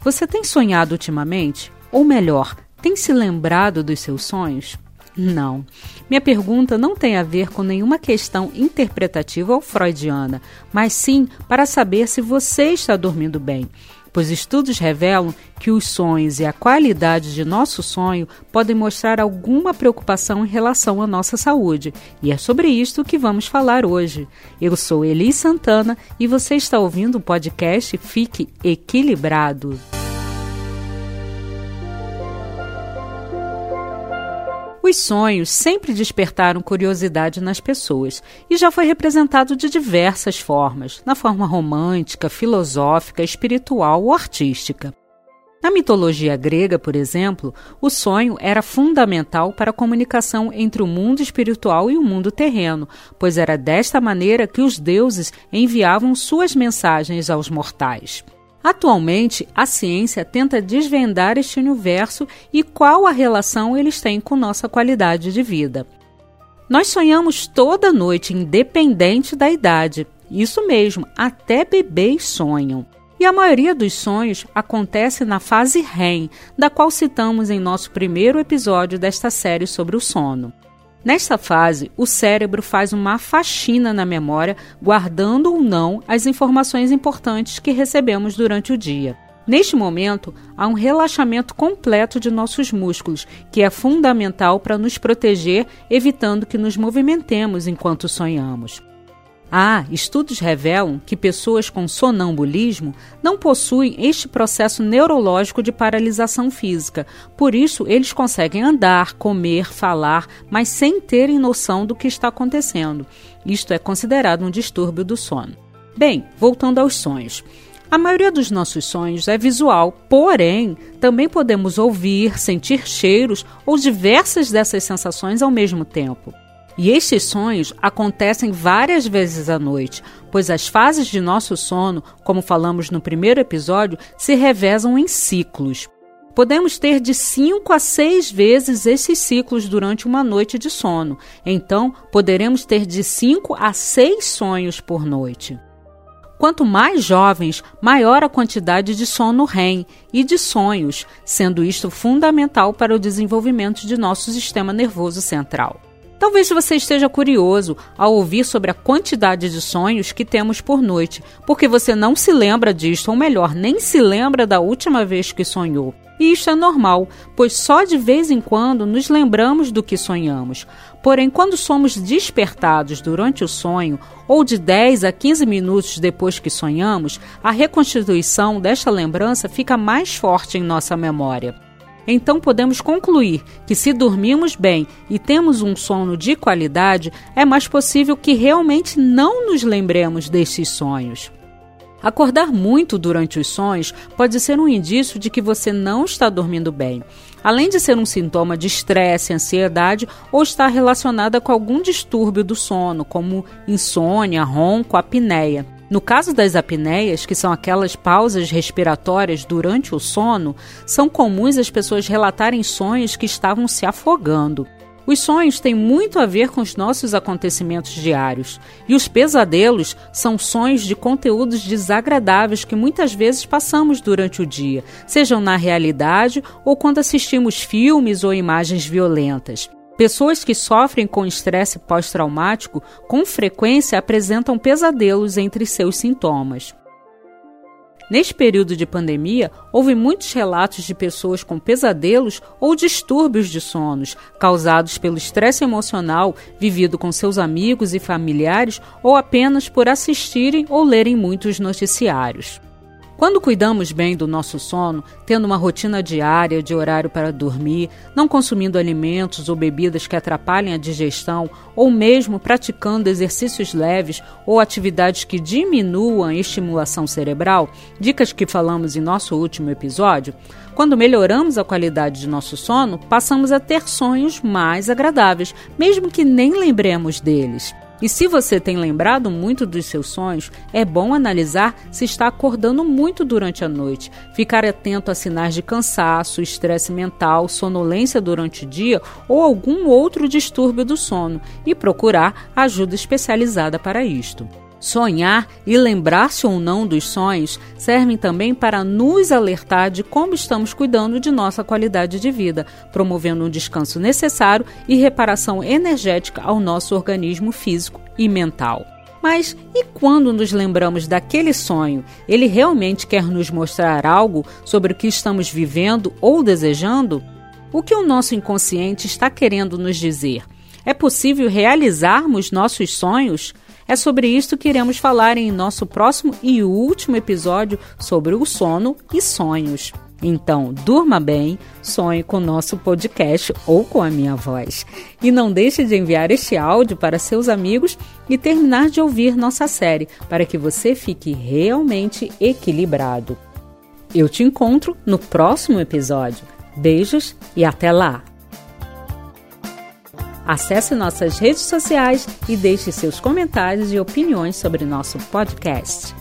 Você tem sonhado ultimamente? Ou melhor, tem se lembrado dos seus sonhos? Não. Minha pergunta não tem a ver com nenhuma questão interpretativa ou freudiana, mas sim para saber se você está dormindo bem. Pois estudos revelam que os sonhos e a qualidade de nosso sonho podem mostrar alguma preocupação em relação à nossa saúde. E é sobre isto que vamos falar hoje. Eu sou Eli Santana e você está ouvindo o podcast Fique Equilibrado. Os sonhos sempre despertaram curiosidade nas pessoas e já foi representado de diversas formas, na forma romântica, filosófica, espiritual ou artística. Na mitologia grega, por exemplo, o sonho era fundamental para a comunicação entre o mundo espiritual e o mundo terreno, pois era desta maneira que os deuses enviavam suas mensagens aos mortais. Atualmente, a ciência tenta desvendar este universo e qual a relação eles têm com nossa qualidade de vida. Nós sonhamos toda noite, independente da idade. Isso mesmo, até bebês sonham. E a maioria dos sonhos acontece na fase REM, da qual citamos em nosso primeiro episódio desta série sobre o sono. Nesta fase, o cérebro faz uma faxina na memória, guardando ou não as informações importantes que recebemos durante o dia. Neste momento, há um relaxamento completo de nossos músculos, que é fundamental para nos proteger, evitando que nos movimentemos enquanto sonhamos. Ah, estudos revelam que pessoas com sonambulismo não possuem este processo neurológico de paralisação física. Por isso, eles conseguem andar, comer, falar, mas sem terem noção do que está acontecendo. Isto é considerado um distúrbio do sono. Bem, voltando aos sonhos. A maioria dos nossos sonhos é visual, porém, também podemos ouvir, sentir cheiros ou diversas dessas sensações ao mesmo tempo. E estes sonhos acontecem várias vezes à noite, pois as fases de nosso sono, como falamos no primeiro episódio, se revezam em ciclos. Podemos ter de 5 a 6 vezes esses ciclos durante uma noite de sono, então poderemos ter de 5 a 6 sonhos por noite. Quanto mais jovens, maior a quantidade de sono REM e de sonhos, sendo isto fundamental para o desenvolvimento de nosso sistema nervoso central. Talvez você esteja curioso ao ouvir sobre a quantidade de sonhos que temos por noite, porque você não se lembra disto, ou melhor, nem se lembra da última vez que sonhou. E isso é normal, pois só de vez em quando nos lembramos do que sonhamos. Porém, quando somos despertados durante o sonho, ou de 10 a 15 minutos depois que sonhamos, a reconstituição desta lembrança fica mais forte em nossa memória. Então podemos concluir que, se dormimos bem e temos um sono de qualidade, é mais possível que realmente não nos lembremos desses sonhos. Acordar muito durante os sonhos pode ser um indício de que você não está dormindo bem, além de ser um sintoma de estresse, ansiedade ou estar relacionada com algum distúrbio do sono, como insônia, ronco, apneia. No caso das apneias, que são aquelas pausas respiratórias durante o sono, são comuns as pessoas relatarem sonhos que estavam se afogando. Os sonhos têm muito a ver com os nossos acontecimentos diários, e os pesadelos são sonhos de conteúdos desagradáveis que muitas vezes passamos durante o dia, sejam na realidade ou quando assistimos filmes ou imagens violentas. Pessoas que sofrem com estresse pós-traumático com frequência apresentam pesadelos entre seus sintomas. Neste período de pandemia, houve muitos relatos de pessoas com pesadelos ou distúrbios de sonos causados pelo estresse emocional vivido com seus amigos e familiares ou apenas por assistirem ou lerem muitos noticiários. Quando cuidamos bem do nosso sono, tendo uma rotina diária de horário para dormir, não consumindo alimentos ou bebidas que atrapalhem a digestão, ou mesmo praticando exercícios leves ou atividades que diminuam a estimulação cerebral, dicas que falamos em nosso último episódio, quando melhoramos a qualidade de nosso sono, passamos a ter sonhos mais agradáveis, mesmo que nem lembremos deles. E se você tem lembrado muito dos seus sonhos, é bom analisar se está acordando muito durante a noite, ficar atento a sinais de cansaço, estresse mental, sonolência durante o dia ou algum outro distúrbio do sono e procurar ajuda especializada para isto. Sonhar e lembrar-se ou não dos sonhos servem também para nos alertar de como estamos cuidando de nossa qualidade de vida, promovendo um descanso necessário e reparação energética ao nosso organismo físico e mental. Mas e quando nos lembramos daquele sonho? Ele realmente quer nos mostrar algo sobre o que estamos vivendo ou desejando? O que o nosso inconsciente está querendo nos dizer? É possível realizarmos nossos sonhos? É sobre isto que iremos falar em nosso próximo e último episódio sobre o sono e sonhos. Então, durma bem, sonhe com o nosso podcast ou com a minha voz. E não deixe de enviar este áudio para seus amigos e terminar de ouvir nossa série para que você fique realmente equilibrado. Eu te encontro no próximo episódio. Beijos e até lá! Acesse nossas redes sociais e deixe seus comentários e opiniões sobre nosso podcast.